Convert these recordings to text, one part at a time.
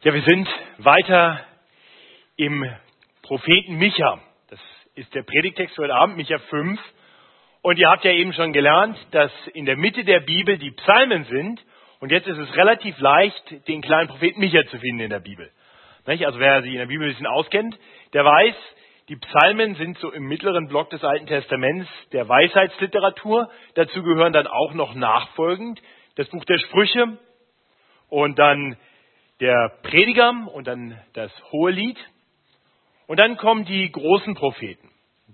Ja, wir sind weiter im Propheten Micha. Das ist der Predigtext heute Abend, Micha 5. Und ihr habt ja eben schon gelernt, dass in der Mitte der Bibel die Psalmen sind. Und jetzt ist es relativ leicht, den kleinen Propheten Micha zu finden in der Bibel. Also wer sich in der Bibel ein bisschen auskennt, der weiß, die Psalmen sind so im mittleren Block des Alten Testaments der Weisheitsliteratur. Dazu gehören dann auch noch nachfolgend das Buch der Sprüche und dann der Prediger und dann das hohe Lied. Und dann kommen die großen Propheten.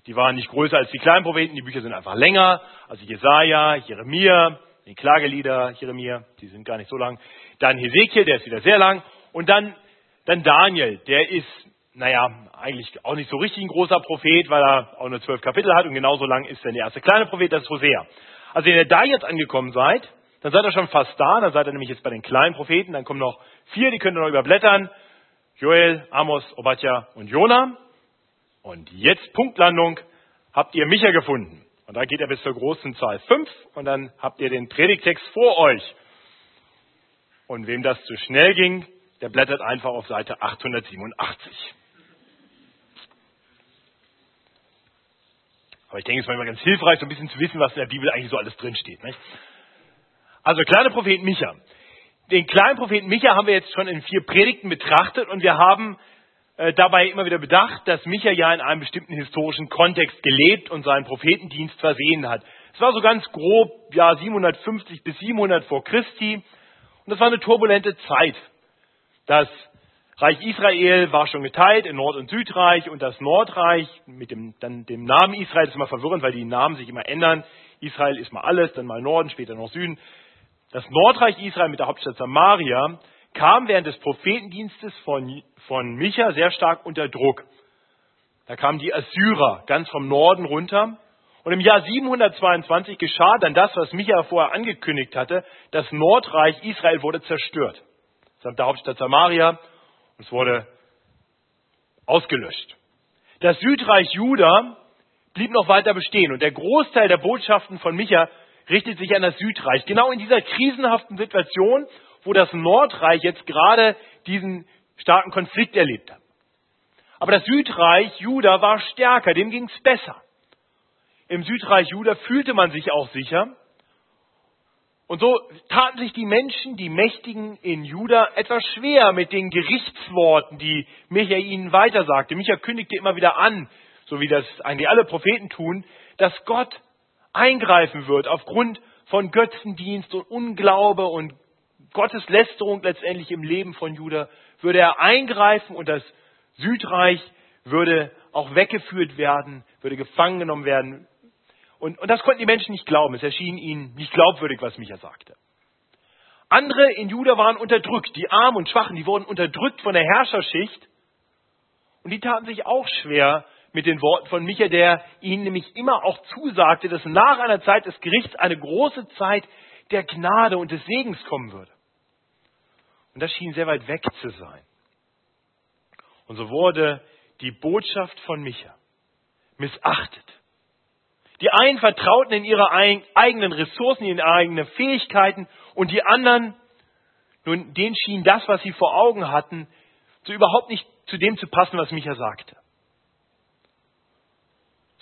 Die waren nicht größer als die kleinen Propheten, die Bücher sind einfach länger. Also Jesaja, Jeremia, die Klagelieder, Jeremia, die sind gar nicht so lang. Dann Hesekiel, der ist wieder sehr lang. Und dann, dann Daniel, der ist, naja, eigentlich auch nicht so richtig ein großer Prophet, weil er auch nur zwölf Kapitel hat und genauso lang ist dann der erste kleine Prophet, das ist Hosea. Also wenn ihr da jetzt angekommen seid, dann seid ihr schon fast da, dann seid ihr nämlich jetzt bei den kleinen Propheten, dann kommen noch vier, die könnt ihr noch überblättern. Joel, Amos, Obadja und Jona. Und jetzt Punktlandung, habt ihr Micha gefunden. Und da geht er bis zur großen Zahl 5 und dann habt ihr den Predigtext vor euch. Und wem das zu schnell ging, der blättert einfach auf Seite 887. Aber ich denke, es ist manchmal ganz hilfreich, so ein bisschen zu wissen, was in der Bibel eigentlich so alles drinsteht. Nicht? Also kleiner Prophet Micha. Den kleinen Propheten Micha haben wir jetzt schon in vier Predigten betrachtet und wir haben äh, dabei immer wieder bedacht, dass Micha ja in einem bestimmten historischen Kontext gelebt und seinen Prophetendienst versehen hat. Es war so ganz grob, ja, 750 bis 700 vor Christi. Und das war eine turbulente Zeit. Das Reich Israel war schon geteilt in Nord- und Südreich und das Nordreich mit dem, dann dem Namen Israel ist immer verwirrend, weil die Namen sich immer ändern. Israel ist mal alles, dann mal Norden, später noch Süden. Das Nordreich Israel mit der Hauptstadt Samaria kam während des Prophetendienstes von, von Micha sehr stark unter Druck. Da kamen die Assyrer ganz vom Norden runter. Und im Jahr 722 geschah dann das, was Micha vorher angekündigt hatte. Das Nordreich Israel wurde zerstört. Samt der Hauptstadt Samaria. Und es wurde ausgelöscht. Das Südreich Juda blieb noch weiter bestehen. Und der Großteil der Botschaften von Micha richtet sich an das Südreich. Genau in dieser krisenhaften Situation, wo das Nordreich jetzt gerade diesen starken Konflikt erlebt hat. Aber das Südreich Juda war stärker, dem ging es besser. Im Südreich Juda fühlte man sich auch sicher. Und so taten sich die Menschen, die Mächtigen in Juda, etwas schwer mit den Gerichtsworten, die Micha ihnen weitersagte. Micha kündigte immer wieder an, so wie das eigentlich alle Propheten tun, dass Gott eingreifen wird aufgrund von Götzendienst und Unglaube und Gotteslästerung letztendlich im Leben von Juda, würde er eingreifen und das Südreich würde auch weggeführt werden, würde gefangen genommen werden. Und, und das konnten die Menschen nicht glauben. Es erschien ihnen nicht glaubwürdig, was Micha sagte. Andere in Juda waren unterdrückt. Die Armen und Schwachen, die wurden unterdrückt von der Herrscherschicht. Und die taten sich auch schwer, mit den Worten von Micha, der ihnen nämlich immer auch zusagte, dass nach einer Zeit des Gerichts eine große Zeit der Gnade und des Segens kommen würde. Und das schien sehr weit weg zu sein. Und so wurde die Botschaft von Micha missachtet. Die einen vertrauten in ihre eigenen Ressourcen, in ihre eigenen Fähigkeiten und die anderen, nun, denen schien das, was sie vor Augen hatten, so überhaupt nicht zu dem zu passen, was Micha sagte.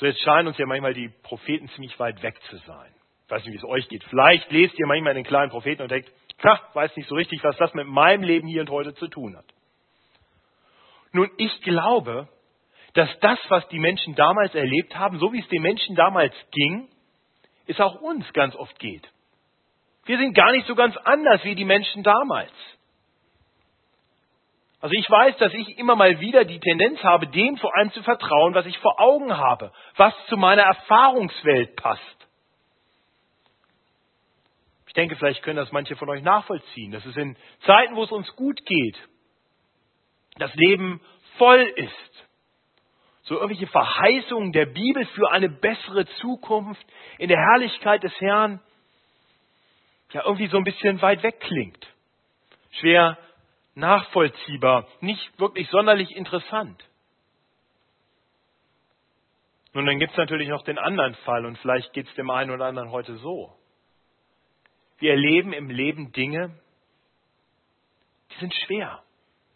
So jetzt scheinen uns ja manchmal die Propheten ziemlich weit weg zu sein. Ich weiß nicht, wie es euch geht. Vielleicht lest ihr manchmal den kleinen Propheten und denkt, ha, weiß nicht so richtig, was das mit meinem Leben hier und heute zu tun hat. Nun, ich glaube, dass das, was die Menschen damals erlebt haben, so wie es den Menschen damals ging, es auch uns ganz oft geht. Wir sind gar nicht so ganz anders wie die Menschen damals. Also ich weiß, dass ich immer mal wieder die Tendenz habe, dem vor allem zu vertrauen, was ich vor Augen habe, was zu meiner Erfahrungswelt passt. Ich denke, vielleicht können das manche von euch nachvollziehen, dass es in Zeiten, wo es uns gut geht, das Leben voll ist. So irgendwelche Verheißungen der Bibel für eine bessere Zukunft in der Herrlichkeit des Herrn, ja irgendwie so ein bisschen weit weg klingt. Schwer nachvollziehbar, nicht wirklich sonderlich interessant. Nun, dann gibt es natürlich noch den anderen Fall und vielleicht geht es dem einen oder anderen heute so. Wir erleben im Leben Dinge, die sind schwer.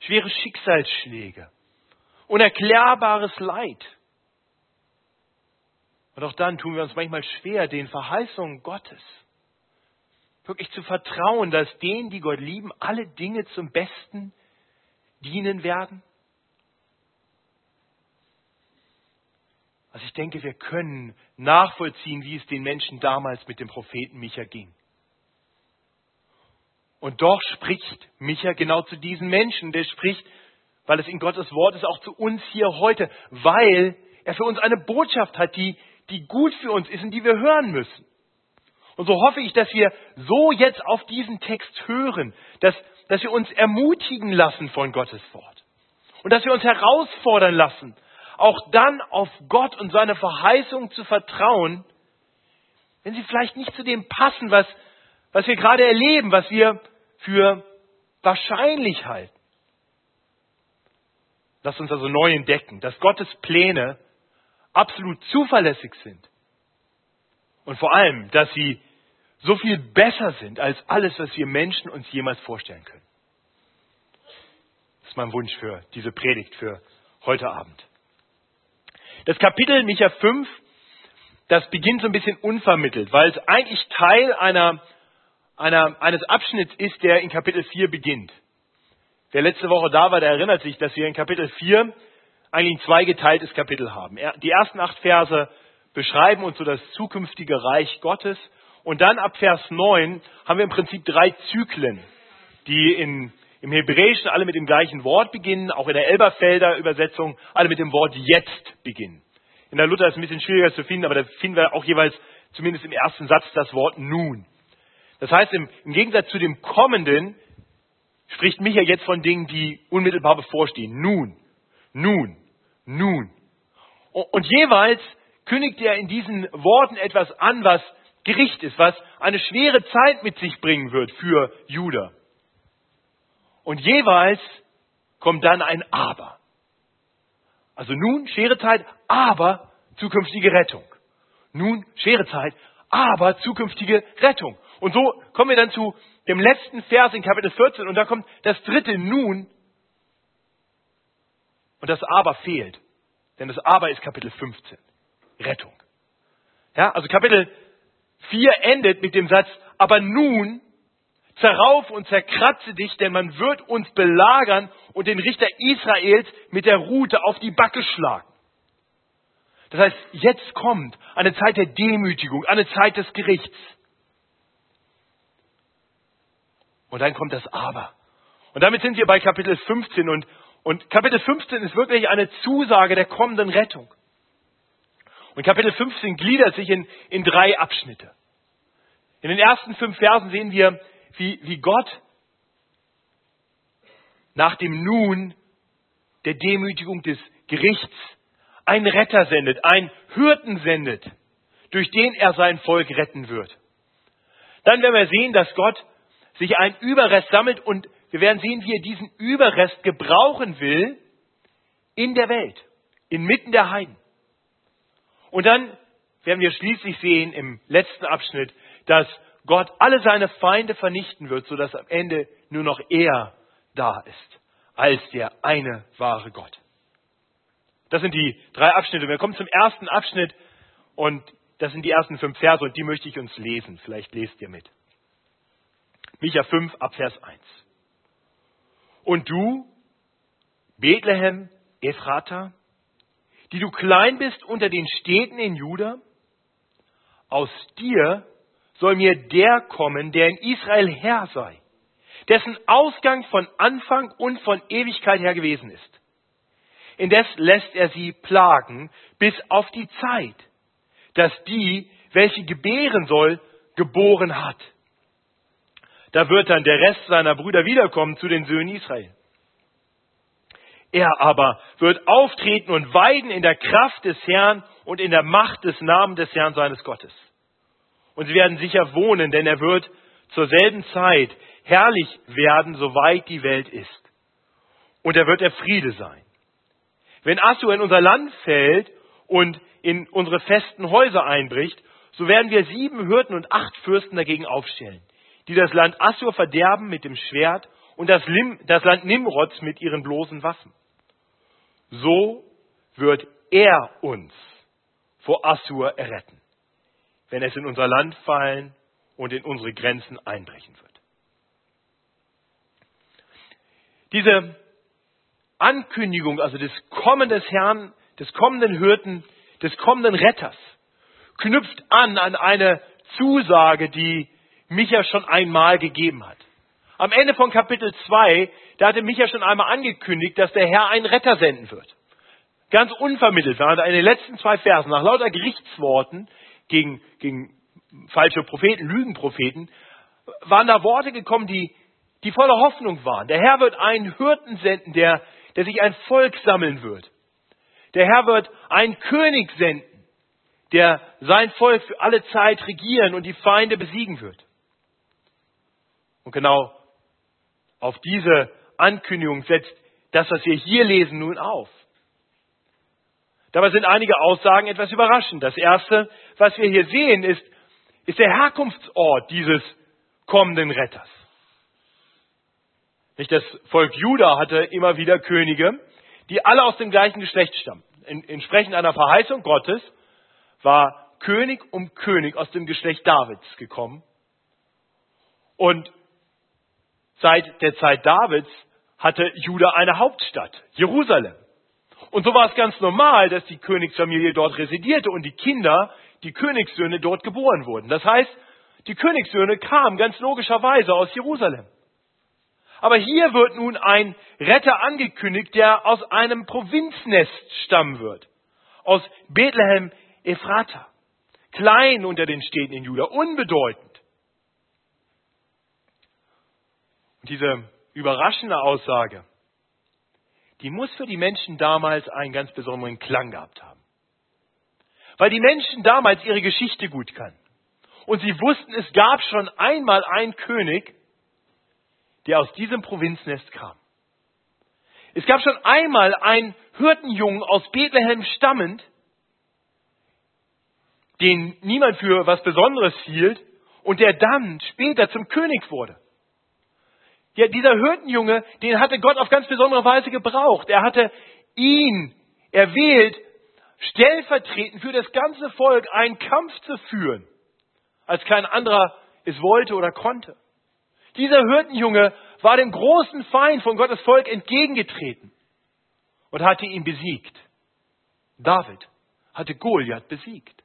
schwere Schicksalsschläge, unerklärbares Leid. Und auch dann tun wir uns manchmal schwer, den Verheißungen Gottes wirklich zu vertrauen, dass denen, die Gott lieben, alle Dinge zum Besten dienen werden. Also ich denke, wir können nachvollziehen, wie es den Menschen damals mit dem Propheten Micha ging. Und doch spricht Micha genau zu diesen Menschen. Der spricht, weil es in Gottes Wort ist, auch zu uns hier heute, weil er für uns eine Botschaft hat, die, die gut für uns ist und die wir hören müssen. Und so hoffe ich, dass wir so jetzt auf diesen Text hören, dass, dass wir uns ermutigen lassen von Gottes Wort. Und dass wir uns herausfordern lassen, auch dann auf Gott und seine Verheißung zu vertrauen, wenn sie vielleicht nicht zu dem passen, was, was wir gerade erleben, was wir für wahrscheinlich halten. Lasst uns also neu entdecken, dass Gottes Pläne absolut zuverlässig sind. Und vor allem, dass sie so viel besser sind als alles, was wir Menschen uns jemals vorstellen können. Das ist mein Wunsch für diese Predigt für heute Abend. Das Kapitel Micha 5, das beginnt so ein bisschen unvermittelt, weil es eigentlich Teil einer, einer, eines Abschnitts ist, der in Kapitel 4 beginnt. Wer letzte Woche da war, der erinnert sich, dass wir in Kapitel 4 eigentlich ein zweigeteiltes Kapitel haben. Die ersten acht Verse beschreiben uns so das zukünftige Reich Gottes und dann ab Vers 9 haben wir im Prinzip drei Zyklen, die in, im Hebräischen alle mit dem gleichen Wort beginnen, auch in der Elberfelder Übersetzung alle mit dem Wort jetzt beginnen. In der Luther ist es ein bisschen schwieriger zu finden, aber da finden wir auch jeweils zumindest im ersten Satz das Wort nun. Das heißt, im, im Gegensatz zu dem Kommenden spricht Micha jetzt von Dingen, die unmittelbar bevorstehen. Nun, nun, nun. Und jeweils kündigt er in diesen Worten etwas an, was Gericht ist, was eine schwere Zeit mit sich bringen wird für Juda. Und jeweils kommt dann ein Aber. Also nun schwere Zeit, aber zukünftige Rettung. Nun schwere Zeit, aber zukünftige Rettung. Und so kommen wir dann zu dem letzten Vers in Kapitel 14 und da kommt das dritte Nun und das Aber fehlt. Denn das Aber ist Kapitel 15. Rettung. Ja, also Kapitel 4 endet mit dem Satz, aber nun zerrauf und zerkratze dich, denn man wird uns belagern und den Richter Israels mit der Rute auf die Backe schlagen. Das heißt, jetzt kommt eine Zeit der Demütigung, eine Zeit des Gerichts. Und dann kommt das Aber. Und damit sind wir bei Kapitel 15 und, und Kapitel 15 ist wirklich eine Zusage der kommenden Rettung. Und Kapitel 15 gliedert sich in, in drei Abschnitte. In den ersten fünf Versen sehen wir, wie, wie Gott nach dem Nun der Demütigung des Gerichts einen Retter sendet, einen Hürden sendet, durch den er sein Volk retten wird. Dann werden wir sehen, dass Gott sich einen Überrest sammelt und wir werden sehen, wie er diesen Überrest gebrauchen will in der Welt, inmitten der Heiden. Und dann werden wir schließlich sehen im letzten Abschnitt, dass Gott alle seine Feinde vernichten wird, sodass am Ende nur noch er da ist, als der eine wahre Gott. Das sind die drei Abschnitte. Wir kommen zum ersten Abschnitt und das sind die ersten fünf Verse und die möchte ich uns lesen. Vielleicht lest ihr mit. Micha 5 ab Vers 1. Und du, Bethlehem, Ephrata, die du klein bist unter den Städten in Juda, aus dir soll mir der kommen, der in Israel Herr sei, dessen Ausgang von Anfang und von Ewigkeit her gewesen ist. Indes lässt er sie plagen bis auf die Zeit, dass die, welche gebären soll, geboren hat. Da wird dann der Rest seiner Brüder wiederkommen zu den Söhnen Israel. Er aber wird auftreten und weiden in der Kraft des Herrn und in der Macht des Namens des Herrn seines Gottes. Und sie werden sicher wohnen, denn er wird zur selben Zeit herrlich werden, soweit die Welt ist. Und er wird der Friede sein. Wenn Assur in unser Land fällt und in unsere festen Häuser einbricht, so werden wir sieben Hürden und acht Fürsten dagegen aufstellen, die das Land Assur verderben mit dem Schwert und das, Lim, das Land Nimrods mit ihren bloßen Waffen. So wird er uns vor Assur erretten, wenn es in unser Land fallen und in unsere Grenzen einbrechen wird. Diese Ankündigung, also des Kommen des Herrn, des kommenden Hirten, des kommenden Retters, knüpft an an eine Zusage, die Micha schon einmal gegeben hat. Am Ende von Kapitel 2, da hatte Micha schon einmal angekündigt, dass der Herr einen Retter senden wird. Ganz unvermittelt waren in den letzten zwei Versen, nach lauter Gerichtsworten gegen, gegen falsche Propheten, Lügenpropheten, waren da Worte gekommen, die, die voller Hoffnung waren. Der Herr wird einen Hirten senden, der, der sich ein Volk sammeln wird. Der Herr wird einen König senden, der sein Volk für alle Zeit regieren und die Feinde besiegen wird. Und genau auf diese Ankündigung setzt das, was wir hier lesen, nun auf. Dabei sind einige Aussagen etwas überraschend. Das erste, was wir hier sehen, ist, ist der Herkunftsort dieses kommenden Retters. Nicht das Volk Juda hatte immer wieder Könige, die alle aus dem gleichen Geschlecht stammen. Entsprechend einer Verheißung Gottes war König um König aus dem Geschlecht Davids gekommen. Und seit der Zeit Davids hatte Juda eine Hauptstadt, Jerusalem. Und so war es ganz normal, dass die Königsfamilie dort residierte und die Kinder, die Königssöhne dort geboren wurden. Das heißt, die Königssöhne kamen ganz logischerweise aus Jerusalem. Aber hier wird nun ein Retter angekündigt, der aus einem Provinznest stammen wird. Aus Bethlehem Ephrata. Klein unter den Städten in Juda, unbedeutend. Und diese überraschende Aussage, die muss für die Menschen damals einen ganz besonderen Klang gehabt haben. Weil die Menschen damals ihre Geschichte gut kannten. Und sie wussten, es gab schon einmal einen König, der aus diesem Provinznest kam. Es gab schon einmal einen Hirtenjungen aus Bethlehem stammend, den niemand für was Besonderes hielt und der dann später zum König wurde. Ja, dieser Hirtenjunge, den hatte Gott auf ganz besondere Weise gebraucht. Er hatte ihn erwählt, stellvertretend für das ganze Volk einen Kampf zu führen, als kein anderer es wollte oder konnte. Dieser Hirtenjunge war dem großen Feind von Gottes Volk entgegengetreten und hatte ihn besiegt. David hatte Goliath besiegt.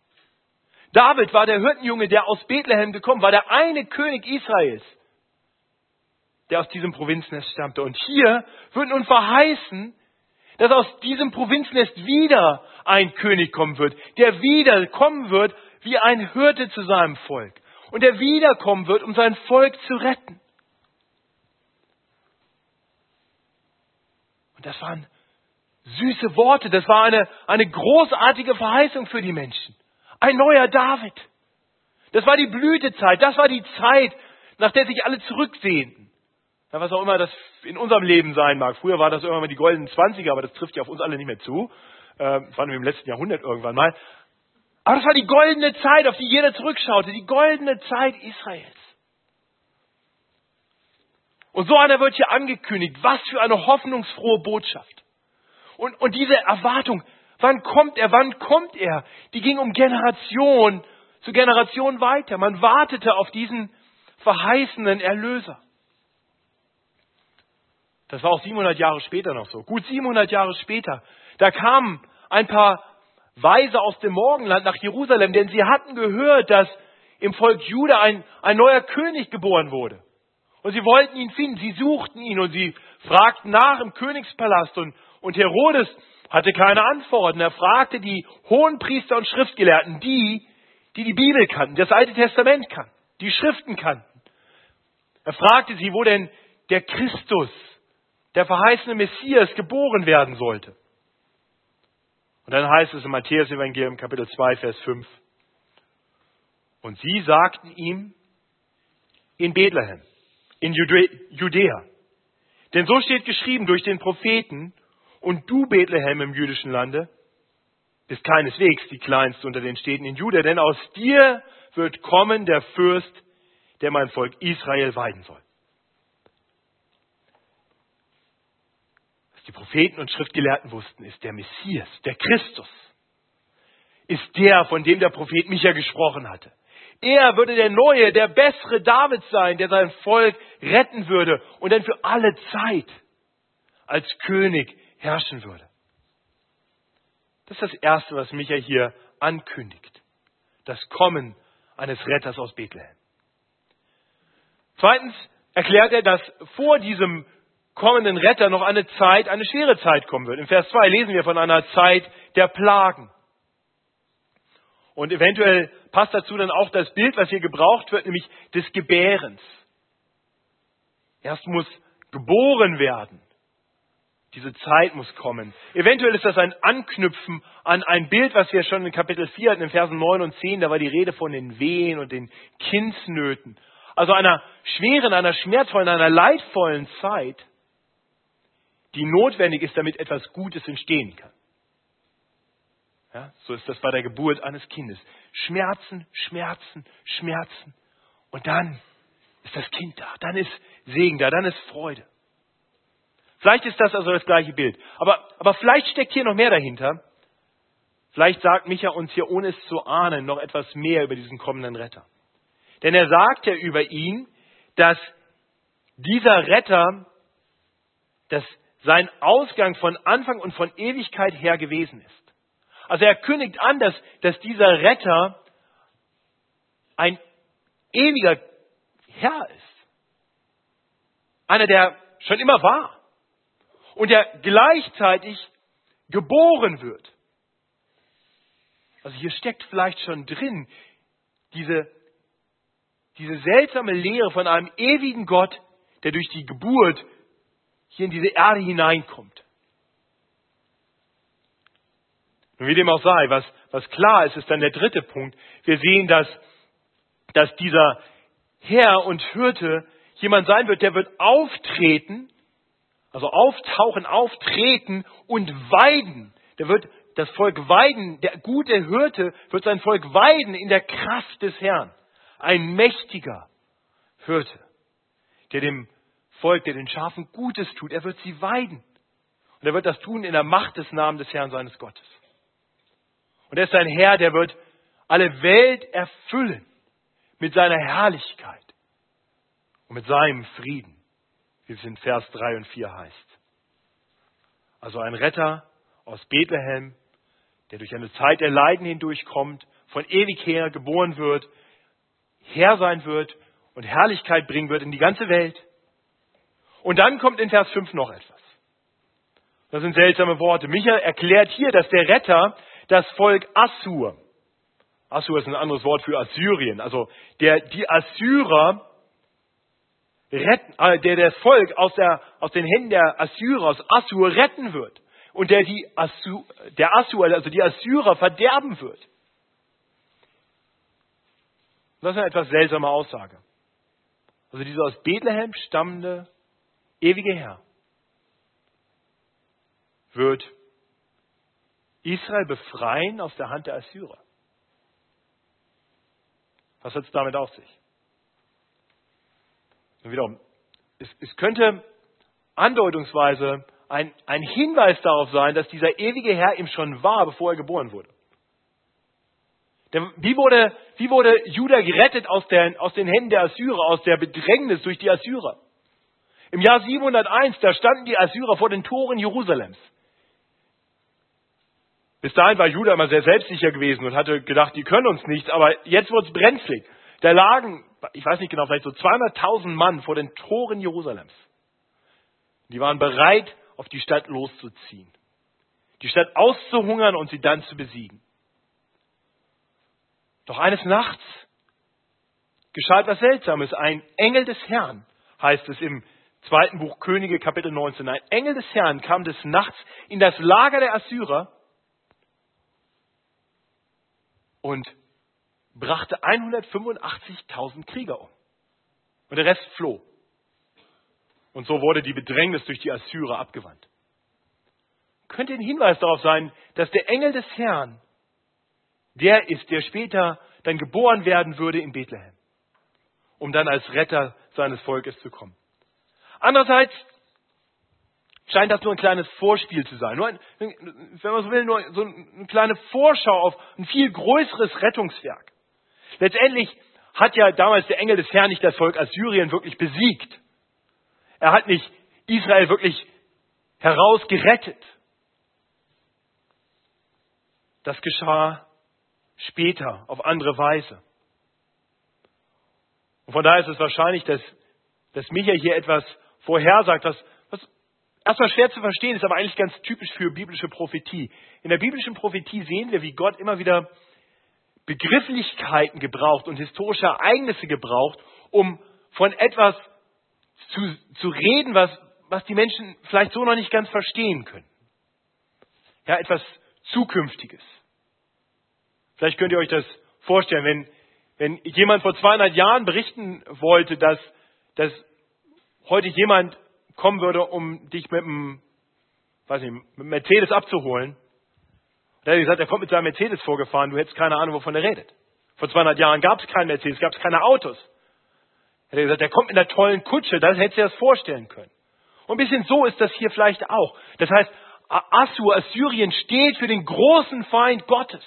David war der Hirtenjunge, der aus Bethlehem gekommen war, der eine König Israels, der aus diesem Provinznest stammte. Und hier wird nun verheißen, dass aus diesem Provinznest wieder ein König kommen wird, der wieder kommen wird wie ein Hirte zu seinem Volk und der wiederkommen wird, um sein Volk zu retten. Und das waren süße Worte, das war eine, eine großartige Verheißung für die Menschen. Ein neuer David. Das war die Blütezeit, das war die Zeit, nach der sich alle zurücksehnten. Ja, was auch immer das in unserem Leben sein mag. Früher war das irgendwann mal die goldenen Zwanziger, aber das trifft ja auf uns alle nicht mehr zu. Äh, war nur im letzten Jahrhundert irgendwann mal. Aber das war die goldene Zeit, auf die jeder zurückschaute, die goldene Zeit Israels. Und so einer wird hier angekündigt. Was für eine hoffnungsfrohe Botschaft. Und, und diese Erwartung, wann kommt er, wann kommt er, die ging um Generation zu Generation weiter. Man wartete auf diesen verheißenen Erlöser. Das war auch 700 Jahre später noch so. Gut 700 Jahre später. Da kamen ein paar Weise aus dem Morgenland nach Jerusalem, denn sie hatten gehört, dass im Volk Juda ein, ein neuer König geboren wurde. Und sie wollten ihn finden, sie suchten ihn und sie fragten nach im Königspalast. Und, und Herodes hatte keine Antworten. Er fragte die hohen Priester und Schriftgelehrten, die, die die Bibel kannten, das Alte Testament kannten, die Schriften kannten. Er fragte sie, wo denn der Christus der verheißene Messias geboren werden sollte. Und dann heißt es im Matthäus-Evangelium Kapitel 2, Vers 5. Und sie sagten ihm in Bethlehem, in Judäa. Denn so steht geschrieben durch den Propheten, und du, Bethlehem im jüdischen Lande, bist keineswegs die kleinste unter den Städten in Juda, denn aus dir wird kommen der Fürst, der mein Volk Israel weiden soll. Was die Propheten und Schriftgelehrten wussten, ist der Messias, der Christus, ist der, von dem der Prophet Micha gesprochen hatte. Er würde der neue, der bessere David sein, der sein Volk retten würde und dann für alle Zeit als König herrschen würde. Das ist das Erste, was Micha hier ankündigt. Das Kommen eines Retters aus Bethlehem. Zweitens erklärt er, dass vor diesem kommenden Retter noch eine Zeit, eine schwere Zeit kommen wird. Im Vers 2 lesen wir von einer Zeit der Plagen. Und eventuell passt dazu dann auch das Bild, was hier gebraucht wird, nämlich des Gebärens. Erst muss geboren werden. Diese Zeit muss kommen. Eventuell ist das ein Anknüpfen an ein Bild, was wir schon in Kapitel 4 hatten, in Versen 9 und 10. Da war die Rede von den Wehen und den Kindsnöten. Also einer schweren, einer schmerzvollen, einer leidvollen Zeit, die notwendig ist, damit etwas Gutes entstehen kann. Ja, so ist das bei der Geburt eines Kindes. Schmerzen, Schmerzen, Schmerzen. Und dann ist das Kind da. Dann ist Segen da. Dann ist Freude. Vielleicht ist das also das gleiche Bild. Aber, aber vielleicht steckt hier noch mehr dahinter. Vielleicht sagt Micha uns hier, ohne es zu ahnen, noch etwas mehr über diesen kommenden Retter. Denn er sagt ja über ihn, dass dieser Retter, dass sein Ausgang von Anfang und von Ewigkeit her gewesen ist. Also er kündigt an, dass, dass dieser Retter ein ewiger Herr ist. Einer, der schon immer war. Und der gleichzeitig geboren wird. Also hier steckt vielleicht schon drin diese, diese seltsame Lehre von einem ewigen Gott, der durch die Geburt hier in diese Erde hineinkommt. Und wie dem auch sei, was, was klar ist, ist dann der dritte Punkt. Wir sehen, dass, dass dieser Herr und Hirte jemand sein wird, der wird auftreten, also auftauchen, auftreten und weiden. Der wird das Volk weiden, der gute Hirte wird sein Volk weiden in der Kraft des Herrn. Ein mächtiger Hirte, der dem Volk, der den Schafen Gutes tut, er wird sie weiden. Und er wird das tun in der Macht des Namens des Herrn seines Gottes. Und er ist ein Herr, der wird alle Welt erfüllen mit seiner Herrlichkeit und mit seinem Frieden, wie es in Vers 3 und 4 heißt. Also ein Retter aus Bethlehem, der durch eine Zeit der Leiden hindurchkommt, von ewig her geboren wird, Herr sein wird und Herrlichkeit bringen wird in die ganze Welt. Und dann kommt in Vers 5 noch etwas. Das sind seltsame Worte. Micha erklärt hier, dass der Retter das Volk Assur. Assur ist ein anderes Wort für Assyrien. Also der, die Assyrer retten, äh, der das Volk aus, der, aus den Händen der Assyrer, aus Assur retten wird. Und der die Assur, der Assur, also die Assyrer verderben wird. Das ist eine etwas seltsame Aussage. Also dieser aus Bethlehem stammende ewige Herr wird Israel befreien aus der Hand der Assyrer. Was hat es damit auf sich? Und wiederum, es, es könnte andeutungsweise ein, ein Hinweis darauf sein, dass dieser ewige Herr ihm schon war, bevor er geboren wurde. Denn wie wurde, wie wurde Juda gerettet aus, der, aus den Händen der Assyrer, aus der Bedrängnis durch die Assyrer? Im Jahr 701, da standen die Assyrer vor den Toren Jerusalems. Bis dahin war Judah immer sehr selbstsicher gewesen und hatte gedacht, die können uns nichts, aber jetzt wurde es brenzlig. Da lagen, ich weiß nicht genau, vielleicht so 200.000 Mann vor den Toren Jerusalems. Die waren bereit, auf die Stadt loszuziehen. Die Stadt auszuhungern und sie dann zu besiegen. Doch eines Nachts geschah etwas Seltsames. Ein Engel des Herrn, heißt es im zweiten Buch Könige, Kapitel 19. Ein Engel des Herrn kam des Nachts in das Lager der Assyrer und brachte 185.000 Krieger um. Und der Rest floh. Und so wurde die Bedrängnis durch die Assyrer abgewandt. Könnte ein Hinweis darauf sein, dass der Engel des Herrn der ist, der später dann geboren werden würde in Bethlehem, um dann als Retter seines Volkes zu kommen. Andererseits scheint das nur ein kleines Vorspiel zu sein. Nur ein, wenn man so will, nur so eine kleine Vorschau auf ein viel größeres Rettungswerk. Letztendlich hat ja damals der Engel des Herrn nicht das Volk Assyrien wirklich besiegt. Er hat nicht Israel wirklich herausgerettet. Das geschah später auf andere Weise. Und von daher ist es wahrscheinlich, dass, dass Micha hier etwas vorhersagt, was, was erstmal schwer zu verstehen ist, aber eigentlich ganz typisch für biblische Prophetie. In der biblischen Prophetie sehen wir, wie Gott immer wieder Begrifflichkeiten gebraucht und historische Ereignisse gebraucht, um von etwas zu, zu reden, was, was die Menschen vielleicht so noch nicht ganz verstehen können. Ja, etwas Zukünftiges. Vielleicht könnt ihr euch das vorstellen, wenn, wenn jemand vor 200 Jahren berichten wollte, dass, dass heute jemand kommen würde, um dich mit einem, weiß nicht, mit einem Mercedes abzuholen, da hat er gesagt, er kommt mit seinem Mercedes vorgefahren, du hättest keine Ahnung, wovon er redet. Vor 200 Jahren gab es keinen Mercedes, gab es keine Autos. Er gesagt, er kommt mit einer tollen Kutsche, das hättest du dir das vorstellen können. Und ein bisschen so ist das hier vielleicht auch. Das heißt, Assur, Assyrien steht für den großen Feind Gottes.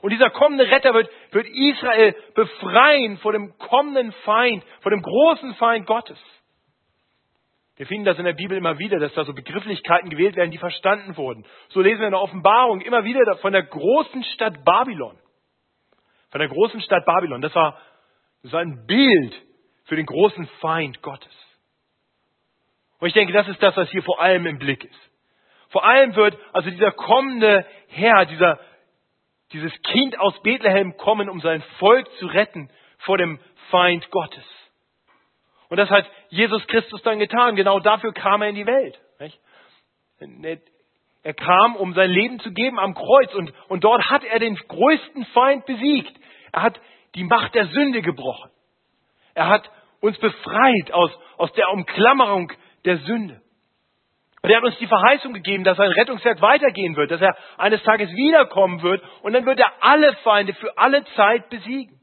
Und dieser kommende Retter wird, wird Israel befreien vor dem kommenden Feind, vor dem großen Feind Gottes. Wir finden das in der Bibel immer wieder, dass da so Begrifflichkeiten gewählt werden, die verstanden wurden. So lesen wir in der Offenbarung immer wieder von der großen Stadt Babylon. Von der großen Stadt Babylon. Das war, das war ein Bild für den großen Feind Gottes. Und ich denke, das ist das, was hier vor allem im Blick ist. Vor allem wird also dieser kommende Herr, dieser, dieses Kind aus Bethlehem kommen, um sein Volk zu retten vor dem Feind Gottes. Und das hat Jesus Christus dann getan. Genau dafür kam er in die Welt. Er kam, um sein Leben zu geben am Kreuz und, und dort hat er den größten Feind besiegt. Er hat die Macht der Sünde gebrochen. Er hat uns befreit aus, aus der Umklammerung der Sünde. Und er hat uns die Verheißung gegeben, dass sein Rettungswerk weitergehen wird, dass er eines Tages wiederkommen wird und dann wird er alle Feinde für alle Zeit besiegen.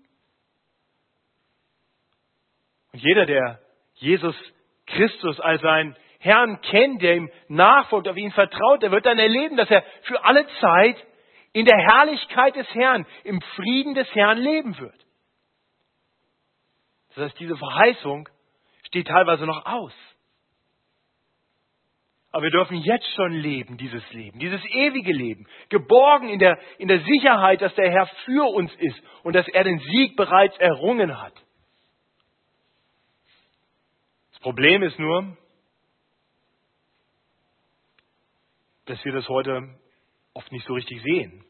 Und jeder, der Jesus Christus als seinen Herrn kennt, der ihm nachfolgt, auf ihn vertraut, der wird dann erleben, dass er für alle Zeit in der Herrlichkeit des Herrn, im Frieden des Herrn leben wird. Das heißt, diese Verheißung steht teilweise noch aus. Aber wir dürfen jetzt schon leben, dieses Leben, dieses ewige Leben, geborgen in der, in der Sicherheit, dass der Herr für uns ist und dass er den Sieg bereits errungen hat. Problem ist nur, dass wir das heute oft nicht so richtig sehen.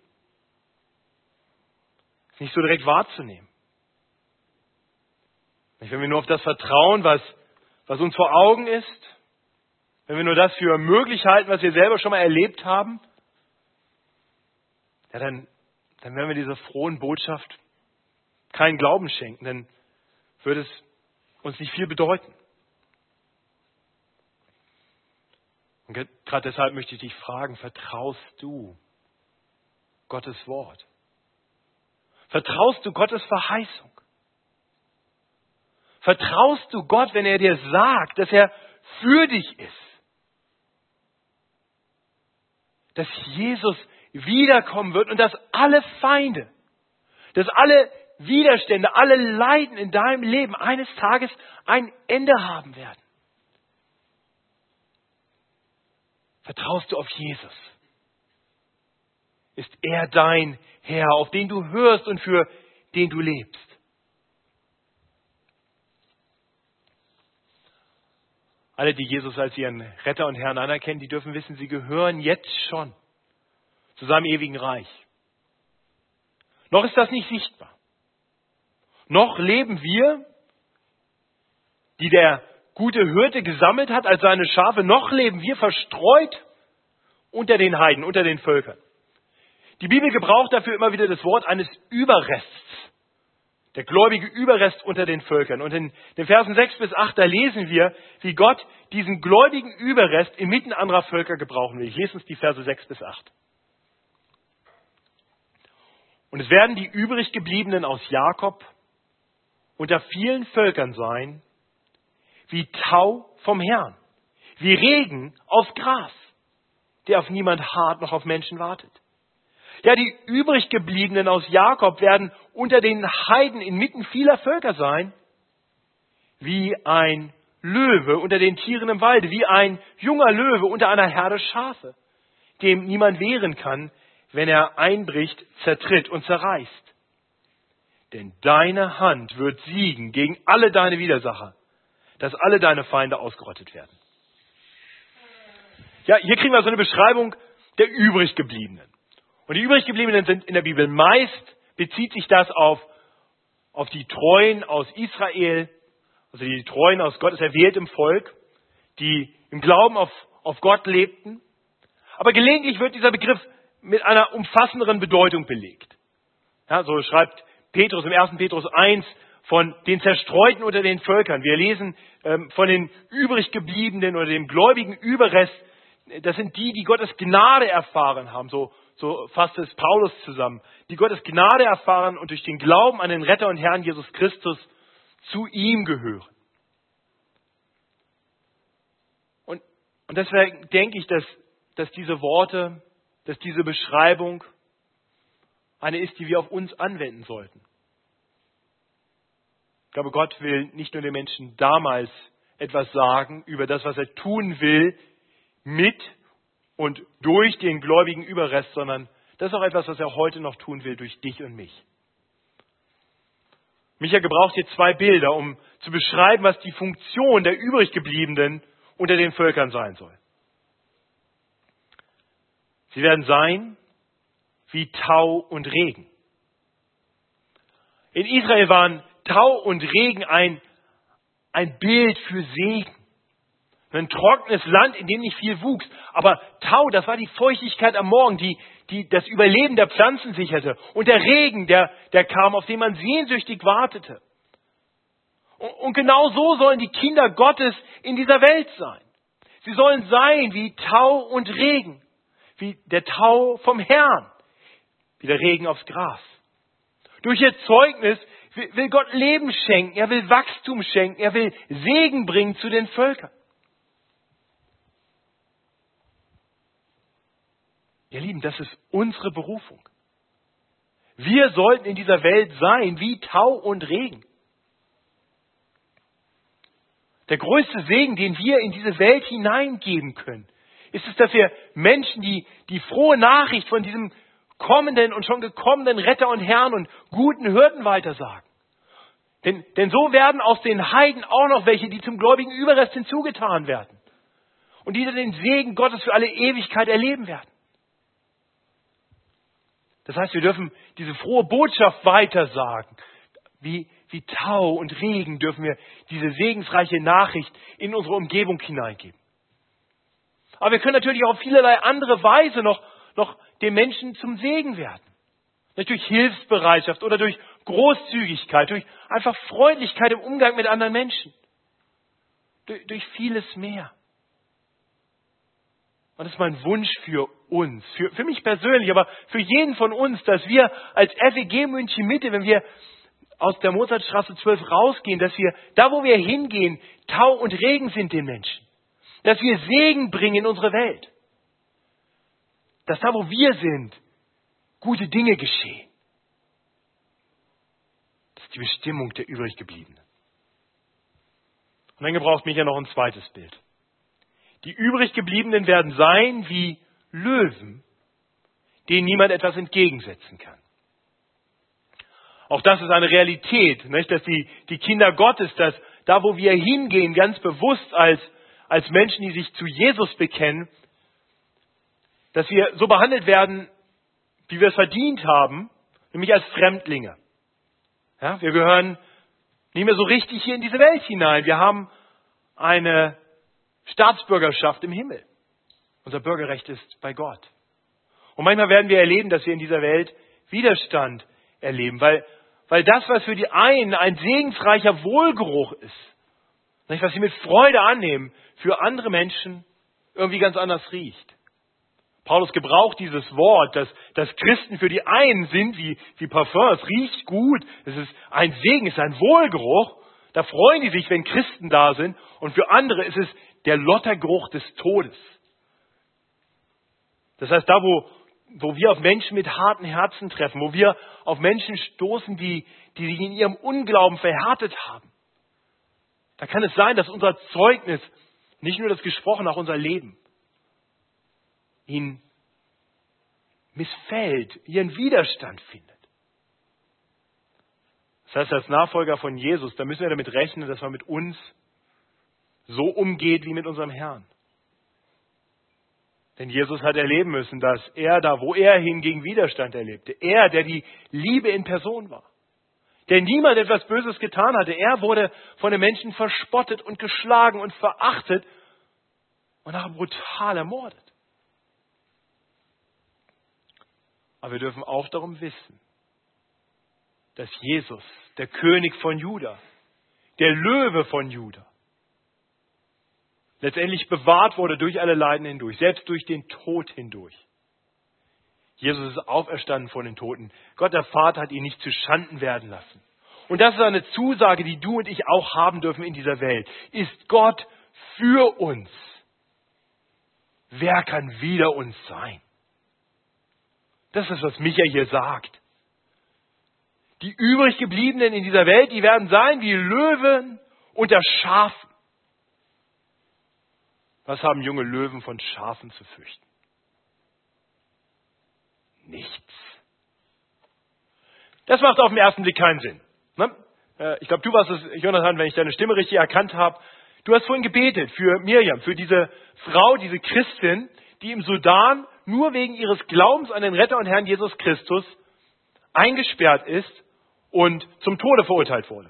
Nicht so direkt wahrzunehmen. Wenn wir nur auf das vertrauen, was, was uns vor Augen ist, wenn wir nur das für möglich halten, was wir selber schon mal erlebt haben, ja, dann, dann werden wir dieser frohen Botschaft keinen Glauben schenken, dann würde es uns nicht viel bedeuten. Und gerade deshalb möchte ich dich fragen, vertraust du Gottes Wort? Vertraust du Gottes Verheißung? Vertraust du Gott, wenn er dir sagt, dass er für dich ist? Dass Jesus wiederkommen wird und dass alle Feinde, dass alle Widerstände, alle Leiden in deinem Leben eines Tages ein Ende haben werden. Vertraust du auf Jesus? Ist er dein Herr, auf den du hörst und für den du lebst? Alle, die Jesus als ihren Retter und Herrn anerkennen, die dürfen wissen, sie gehören jetzt schon zu seinem ewigen Reich. Noch ist das nicht sichtbar. Noch leben wir, die der gute Hirte gesammelt hat als seine Schafe, noch leben wir verstreut unter den Heiden, unter den Völkern. Die Bibel gebraucht dafür immer wieder das Wort eines Überrests. Der gläubige Überrest unter den Völkern. Und in den Versen 6 bis 8, da lesen wir, wie Gott diesen gläubigen Überrest inmitten anderer Völker gebrauchen will. Ich lese uns die Verse 6 bis 8. Und es werden die übrig gebliebenen aus Jakob unter vielen Völkern sein, wie Tau vom Herrn, wie Regen aufs Gras, der auf niemand hart noch auf Menschen wartet. Ja, die übrig gebliebenen aus Jakob werden unter den Heiden inmitten vieler Völker sein, wie ein Löwe unter den Tieren im Walde, wie ein junger Löwe unter einer Herde Schafe, dem niemand wehren kann, wenn er einbricht, zertritt und zerreißt. Denn deine Hand wird siegen gegen alle deine Widersacher, dass alle deine Feinde ausgerottet werden. Ja, hier kriegen wir so eine Beschreibung der übriggebliebenen. Und die übriggebliebenen sind in der Bibel meist bezieht sich das auf, auf die Treuen aus Israel, also die Treuen aus Gottes erwähltem Volk, die im Glauben auf, auf Gott lebten. Aber gelegentlich wird dieser Begriff mit einer umfassenderen Bedeutung belegt. Ja, so schreibt Petrus im 1. Petrus 1 von den Zerstreuten unter den Völkern. Wir lesen ähm, von den übriggebliebenen oder dem gläubigen Überrest. Das sind die, die Gottes Gnade erfahren haben. So, so fasst es Paulus zusammen. Die Gottes Gnade erfahren und durch den Glauben an den Retter und Herrn Jesus Christus zu ihm gehören. Und, und deswegen denke ich, dass, dass diese Worte, dass diese Beschreibung eine ist, die wir auf uns anwenden sollten. Ich glaube, Gott will nicht nur den Menschen damals etwas sagen über das, was er tun will, mit und durch den gläubigen Überrest, sondern das ist auch etwas, was er heute noch tun will durch dich und mich. Micha gebraucht hier zwei Bilder, um zu beschreiben, was die Funktion der übriggebliebenen unter den Völkern sein soll. Sie werden sein wie Tau und Regen. In Israel waren Tau und Regen ein, ein Bild für Segen. Ein trockenes Land, in dem nicht viel wuchs. Aber Tau, das war die Feuchtigkeit am Morgen, die, die das Überleben der Pflanzen sicherte. Und der Regen, der, der kam, auf den man sehnsüchtig wartete. Und, und genau so sollen die Kinder Gottes in dieser Welt sein. Sie sollen sein wie Tau und Regen. Wie der Tau vom Herrn. Wie der Regen aufs Gras. Durch ihr Zeugnis will Gott Leben schenken. Er will Wachstum schenken. Er will Segen bringen zu den Völkern. Ihr Lieben, das ist unsere Berufung. Wir sollten in dieser Welt sein wie Tau und Regen. Der größte Segen, den wir in diese Welt hineingeben können, ist es, dass wir Menschen die, die frohe Nachricht von diesem kommenden und schon gekommenen Retter und Herrn und guten Hirten weitersagen. Denn, denn so werden aus den Heiden auch noch welche, die zum gläubigen Überrest hinzugetan werden. Und die dann den Segen Gottes für alle Ewigkeit erleben werden. Das heißt, wir dürfen diese frohe Botschaft weitersagen. Wie, wie Tau und Regen dürfen wir diese segensreiche Nachricht in unsere Umgebung hineingeben. Aber wir können natürlich auch auf vielerlei andere Weise noch, noch den Menschen zum Segen werden. Durch Hilfsbereitschaft oder durch Großzügigkeit, durch einfach Freundlichkeit im Umgang mit anderen Menschen. Durch, durch vieles mehr. Und das ist mein Wunsch für uns, für, für mich persönlich, aber für jeden von uns, dass wir als FEG München Mitte, wenn wir aus der Mozartstraße 12 rausgehen, dass wir da, wo wir hingehen, Tau und Regen sind den Menschen. Dass wir Segen bringen in unsere Welt. Dass da, wo wir sind, gute Dinge geschehen. Die Bestimmung der übriggebliebenen. Und dann gebraucht mich ja noch ein zweites Bild. Die übriggebliebenen werden sein wie Löwen, denen niemand etwas entgegensetzen kann. Auch das ist eine Realität, nicht? dass die, die Kinder Gottes, dass da, wo wir hingehen, ganz bewusst als, als Menschen, die sich zu Jesus bekennen, dass wir so behandelt werden, wie wir es verdient haben, nämlich als Fremdlinge. Ja, wir gehören nicht mehr so richtig hier in diese Welt hinein. Wir haben eine Staatsbürgerschaft im Himmel. Unser Bürgerrecht ist bei Gott. Und manchmal werden wir erleben, dass wir in dieser Welt Widerstand erleben, weil, weil das, was für die einen ein segensreicher Wohlgeruch ist, was sie mit Freude annehmen, für andere Menschen irgendwie ganz anders riecht. Paulus gebraucht dieses Wort, dass, dass Christen für die einen sind wie, wie Parfum. Es riecht gut, es ist ein Segen, es ist ein Wohlgeruch. Da freuen die sich, wenn Christen da sind. Und für andere ist es der Lottergeruch des Todes. Das heißt, da, wo, wo wir auf Menschen mit harten Herzen treffen, wo wir auf Menschen stoßen, die, die sich in ihrem Unglauben verhärtet haben, da kann es sein, dass unser Zeugnis, nicht nur das Gesprochen, auch unser Leben, ihnen missfällt, ihren Widerstand findet. Das heißt, als Nachfolger von Jesus, da müssen wir damit rechnen, dass man mit uns so umgeht wie mit unserem Herrn. Denn Jesus hat erleben müssen, dass er da, wo er hingegen Widerstand erlebte, er, der die Liebe in Person war, der niemand etwas Böses getan hatte, er wurde von den Menschen verspottet und geschlagen und verachtet und nachher brutal ermordet. Aber wir dürfen auch darum wissen, dass Jesus, der König von Juda, der Löwe von Juda, letztendlich bewahrt wurde durch alle Leiden hindurch, selbst durch den Tod hindurch. Jesus ist auferstanden von den Toten. Gott der Vater hat ihn nicht zu Schanden werden lassen. Und das ist eine Zusage, die du und ich auch haben dürfen in dieser Welt. Ist Gott für uns? Wer kann wider uns sein? Das ist, was Micha hier sagt. Die übrig gebliebenen in dieser Welt, die werden sein wie Löwen unter Schafen. Was haben junge Löwen von Schafen zu fürchten? Nichts. Das macht auf den ersten Blick keinen Sinn. Ne? Äh, ich glaube, du warst es, Jonathan, wenn ich deine Stimme richtig erkannt habe. Du hast vorhin gebetet für Miriam, für diese Frau, diese Christin, die im Sudan nur wegen ihres Glaubens an den Retter und Herrn Jesus Christus eingesperrt ist und zum Tode verurteilt wurde.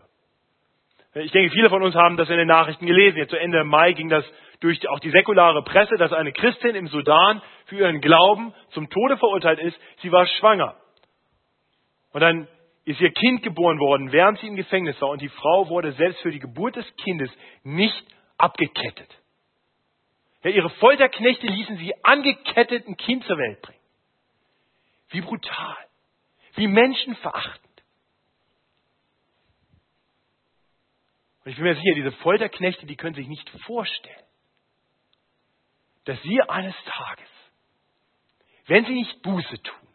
Ich denke, viele von uns haben das in den Nachrichten gelesen. Jetzt zu Ende Mai ging das durch auch die säkulare Presse, dass eine Christin im Sudan für ihren Glauben zum Tode verurteilt ist. Sie war schwanger. Und dann ist ihr Kind geboren worden, während sie im Gefängnis war. Und die Frau wurde selbst für die Geburt des Kindes nicht abgekettet. Ja, ihre Folterknechte ließen sie angekettet ein Kind zur Welt bringen. Wie brutal. Wie menschenverachtend. Und ich bin mir sicher, diese Folterknechte, die können sich nicht vorstellen, dass sie eines Tages, wenn sie nicht Buße tun,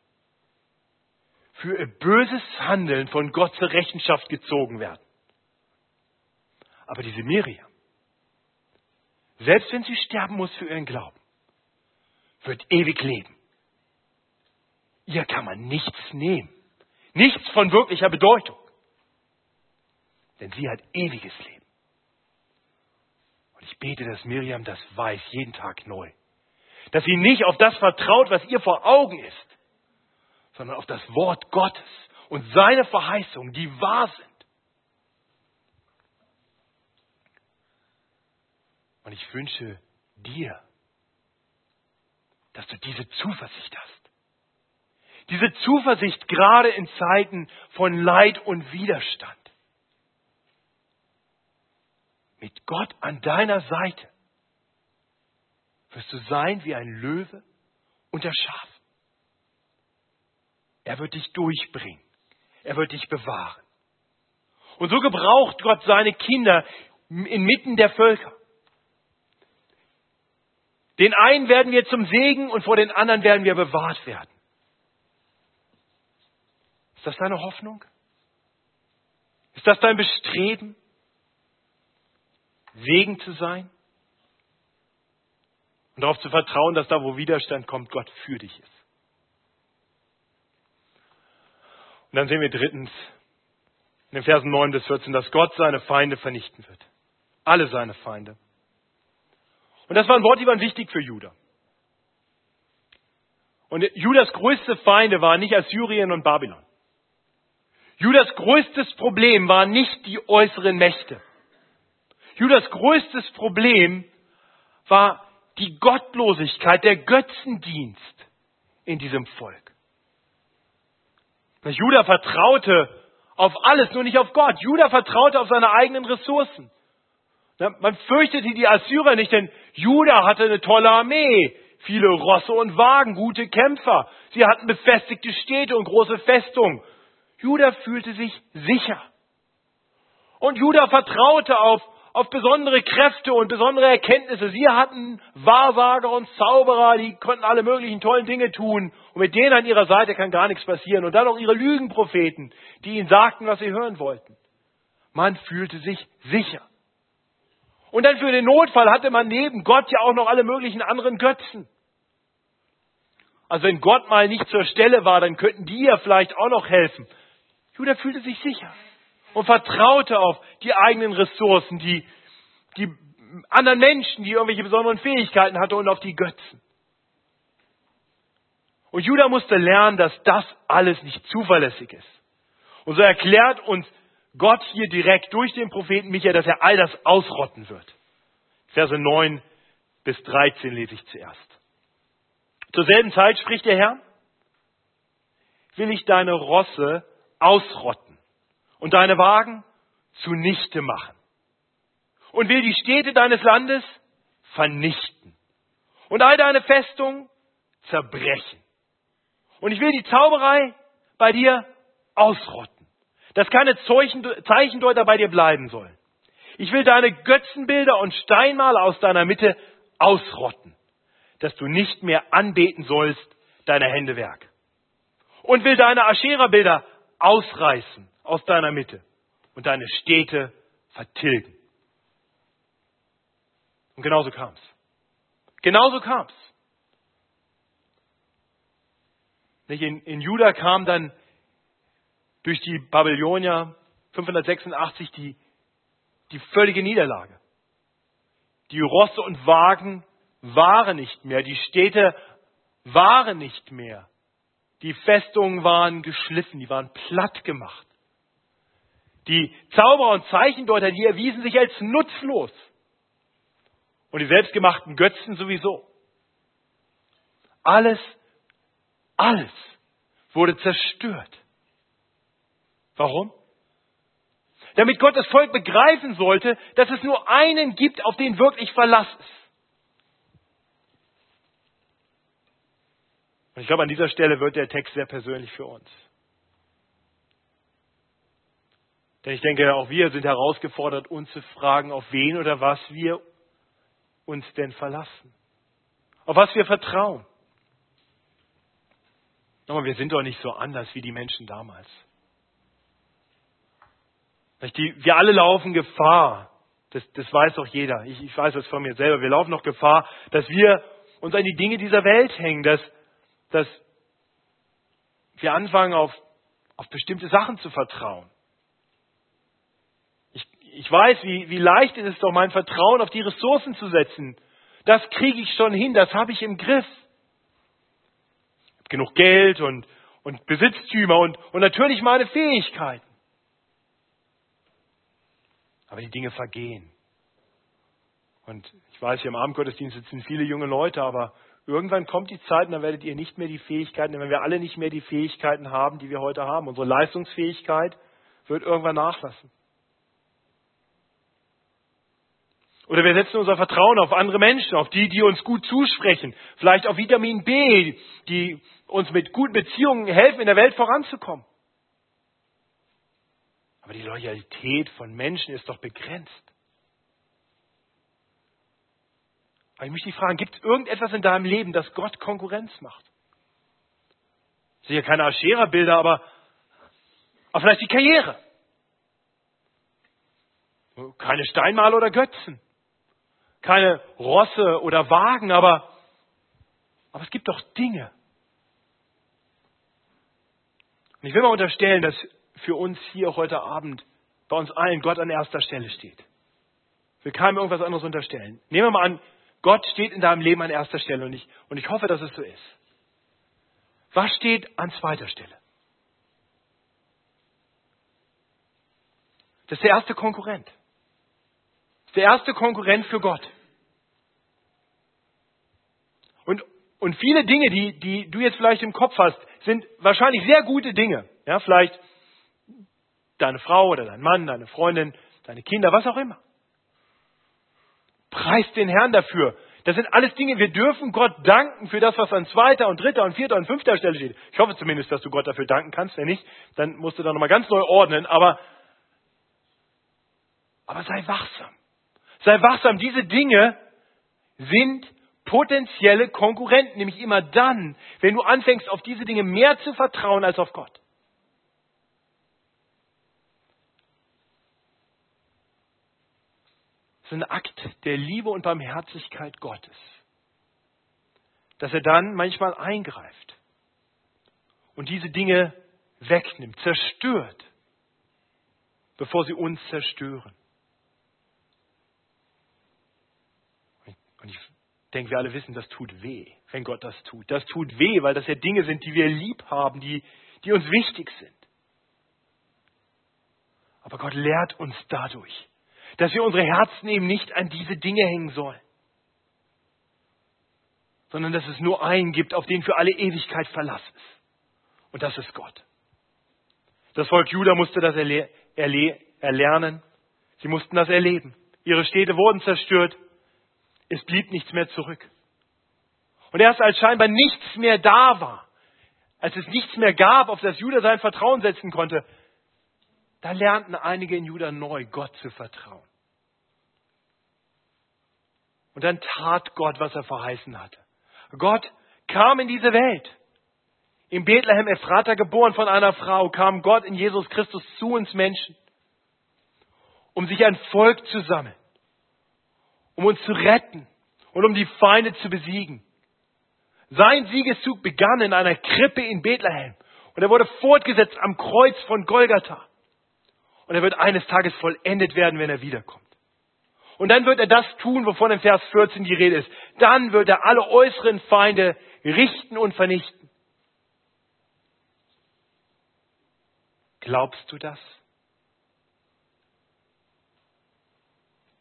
für ihr böses Handeln von Gott zur Rechenschaft gezogen werden. Aber diese Miriam, selbst wenn sie sterben muss für ihren Glauben, wird ewig leben. Ihr kann man nichts nehmen. Nichts von wirklicher Bedeutung. Denn sie hat ewiges Leben. Und ich bete, dass Miriam das weiß, jeden Tag neu. Dass sie nicht auf das vertraut, was ihr vor Augen ist, sondern auf das Wort Gottes und seine Verheißungen, die wahr sind. Und ich wünsche dir, dass du diese Zuversicht hast. Diese Zuversicht gerade in Zeiten von Leid und Widerstand. Mit Gott an deiner Seite wirst du sein wie ein Löwe unter Schaf. Er wird dich durchbringen. Er wird dich bewahren. Und so gebraucht Gott seine Kinder inmitten der Völker. Den einen werden wir zum Segen und vor den anderen werden wir bewahrt werden. Ist das deine Hoffnung? Ist das dein Bestreben, Segen zu sein? Und darauf zu vertrauen, dass da, wo Widerstand kommt, Gott für dich ist. Und dann sehen wir drittens in den Versen 9 bis 14, dass Gott seine Feinde vernichten wird. Alle seine Feinde. Und das waren Worte, die waren wichtig für Judah. Und Judas größte Feinde waren nicht Assyrien und Babylon. Judas größtes Problem waren nicht die äußeren Mächte. Judas größtes Problem war die Gottlosigkeit, der Götzendienst in diesem Volk. Judah vertraute auf alles, nur nicht auf Gott. Judah vertraute auf seine eigenen Ressourcen. Man fürchtete die Assyrer nicht, denn Juda hatte eine tolle Armee, viele Rosse und Wagen, gute Kämpfer. Sie hatten befestigte Städte und große Festungen. Juda fühlte sich sicher. Und Juda vertraute auf, auf besondere Kräfte und besondere Erkenntnisse. Sie hatten Wahrsager und Zauberer, die konnten alle möglichen tollen Dinge tun. Und mit denen an ihrer Seite kann gar nichts passieren. Und dann auch ihre Lügenpropheten, die ihnen sagten, was sie hören wollten. Man fühlte sich sicher. Und dann für den Notfall hatte man neben Gott ja auch noch alle möglichen anderen Götzen. Also wenn Gott mal nicht zur Stelle war, dann könnten die ja vielleicht auch noch helfen. Judah fühlte sich sicher und vertraute auf die eigenen Ressourcen, die, die anderen Menschen, die irgendwelche besonderen Fähigkeiten hatten und auf die Götzen. Und Judah musste lernen, dass das alles nicht zuverlässig ist. Und so erklärt uns Gott hier direkt durch den Propheten Micha, dass er all das ausrotten wird. Verse 9 bis 13 lese ich zuerst. Zur selben Zeit spricht der Herr, will ich deine Rosse ausrotten und deine Wagen zunichte machen und will die Städte deines Landes vernichten und all deine Festungen zerbrechen. Und ich will die Zauberei bei dir ausrotten, dass keine Zeichendeuter bei dir bleiben sollen. Ich will deine Götzenbilder und Steinmale aus deiner Mitte ausrotten, dass du nicht mehr anbeten sollst deiner Hände Werk. Und will deine Aschera-Bilder ausreißen aus deiner Mitte und deine Städte vertilgen. Und genauso kam es. Genauso kam es. In, in Juda kam dann durch die Babylonier 586 die, die völlige Niederlage. Die Rosse und Wagen waren nicht mehr, die Städte waren nicht mehr. Die Festungen waren geschliffen, die waren platt gemacht. Die Zauberer und Zeichendeuter, die erwiesen sich als nutzlos. Und die selbstgemachten Götzen sowieso. Alles, alles wurde zerstört. Warum? Damit Gott das Volk begreifen sollte, dass es nur einen gibt, auf den wirklich Verlass ist. Und ich glaube, an dieser Stelle wird der Text sehr persönlich für uns. Denn ich denke, auch wir sind herausgefordert, uns zu fragen, auf wen oder was wir uns denn verlassen. Auf was wir vertrauen. Aber wir sind doch nicht so anders wie die Menschen damals. Wir alle laufen Gefahr. Das, das weiß doch jeder. Ich, ich weiß das von mir selber. Wir laufen noch Gefahr, dass wir uns an die Dinge dieser Welt hängen, dass dass wir anfangen, auf, auf bestimmte Sachen zu vertrauen. Ich, ich weiß, wie, wie leicht ist es doch, mein Vertrauen auf die Ressourcen zu setzen. Das kriege ich schon hin, das habe ich im Griff. Ich habe genug Geld und, und Besitztümer und, und natürlich meine Fähigkeiten. Aber die Dinge vergehen. Und ich weiß, hier im Abendgottesdienst sitzen viele junge Leute, aber Irgendwann kommt die Zeit und dann werdet ihr nicht mehr die Fähigkeiten, wenn wir alle nicht mehr die Fähigkeiten haben, die wir heute haben. Unsere Leistungsfähigkeit wird irgendwann nachlassen. Oder wir setzen unser Vertrauen auf andere Menschen, auf die, die uns gut zusprechen. Vielleicht auf Vitamin B, die uns mit guten Beziehungen helfen, in der Welt voranzukommen. Aber die Loyalität von Menschen ist doch begrenzt. Aber ich möchte dich fragen, gibt es irgendetwas in deinem Leben, das Gott Konkurrenz macht? Sicher keine Aschera-Bilder, aber, aber vielleicht die Karriere. Keine Steinmale oder Götzen. Keine Rosse oder Wagen, aber, aber es gibt doch Dinge. Und ich will mal unterstellen, dass für uns hier heute Abend bei uns allen Gott an erster Stelle steht. Will keinem irgendwas anderes unterstellen. Nehmen wir mal an, Gott steht in deinem Leben an erster Stelle und ich, und ich hoffe, dass es so ist. Was steht an zweiter Stelle? Das ist der erste Konkurrent. Das ist der erste Konkurrent für Gott. Und, und viele Dinge, die, die du jetzt vielleicht im Kopf hast, sind wahrscheinlich sehr gute Dinge. Ja, vielleicht deine Frau oder dein Mann, deine Freundin, deine Kinder, was auch immer. Preis den Herrn dafür. Das sind alles Dinge, wir dürfen Gott danken für das, was an zweiter und dritter und vierter und fünfter Stelle steht. Ich hoffe zumindest, dass du Gott dafür danken kannst. Wenn nicht, dann musst du da nochmal ganz neu ordnen. Aber, aber sei wachsam. Sei wachsam. Diese Dinge sind potenzielle Konkurrenten, nämlich immer dann, wenn du anfängst, auf diese Dinge mehr zu vertrauen als auf Gott. Es ist ein Akt der Liebe und Barmherzigkeit Gottes, dass er dann manchmal eingreift und diese Dinge wegnimmt, zerstört, bevor sie uns zerstören. Und ich denke, wir alle wissen, das tut weh, wenn Gott das tut. Das tut weh, weil das ja Dinge sind, die wir lieb haben, die, die uns wichtig sind. Aber Gott lehrt uns dadurch, dass wir unsere Herzen eben nicht an diese Dinge hängen sollen, sondern dass es nur einen gibt, auf den für alle Ewigkeit Verlass ist. Und das ist Gott. Das Volk Juda musste das erle erle erlernen. Sie mussten das erleben. Ihre Städte wurden zerstört. Es blieb nichts mehr zurück. Und erst als scheinbar nichts mehr da war, als es nichts mehr gab, auf das Juda sein Vertrauen setzen konnte, da lernten einige in Juda neu, Gott zu vertrauen. Und dann tat Gott, was er verheißen hatte. Gott kam in diese Welt. In Bethlehem Ephrata geboren von einer Frau, kam Gott in Jesus Christus zu uns Menschen, um sich ein Volk zu sammeln, um uns zu retten und um die Feinde zu besiegen. Sein Siegeszug begann in einer Krippe in Bethlehem und er wurde fortgesetzt am Kreuz von Golgatha. Und er wird eines Tages vollendet werden, wenn er wiederkommt. Und dann wird er das tun, wovon in Vers 14 die Rede ist. Dann wird er alle äußeren Feinde richten und vernichten. Glaubst du das?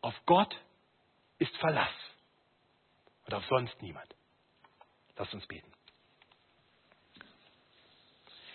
Auf Gott ist Verlass und auf sonst niemand. Lass uns beten.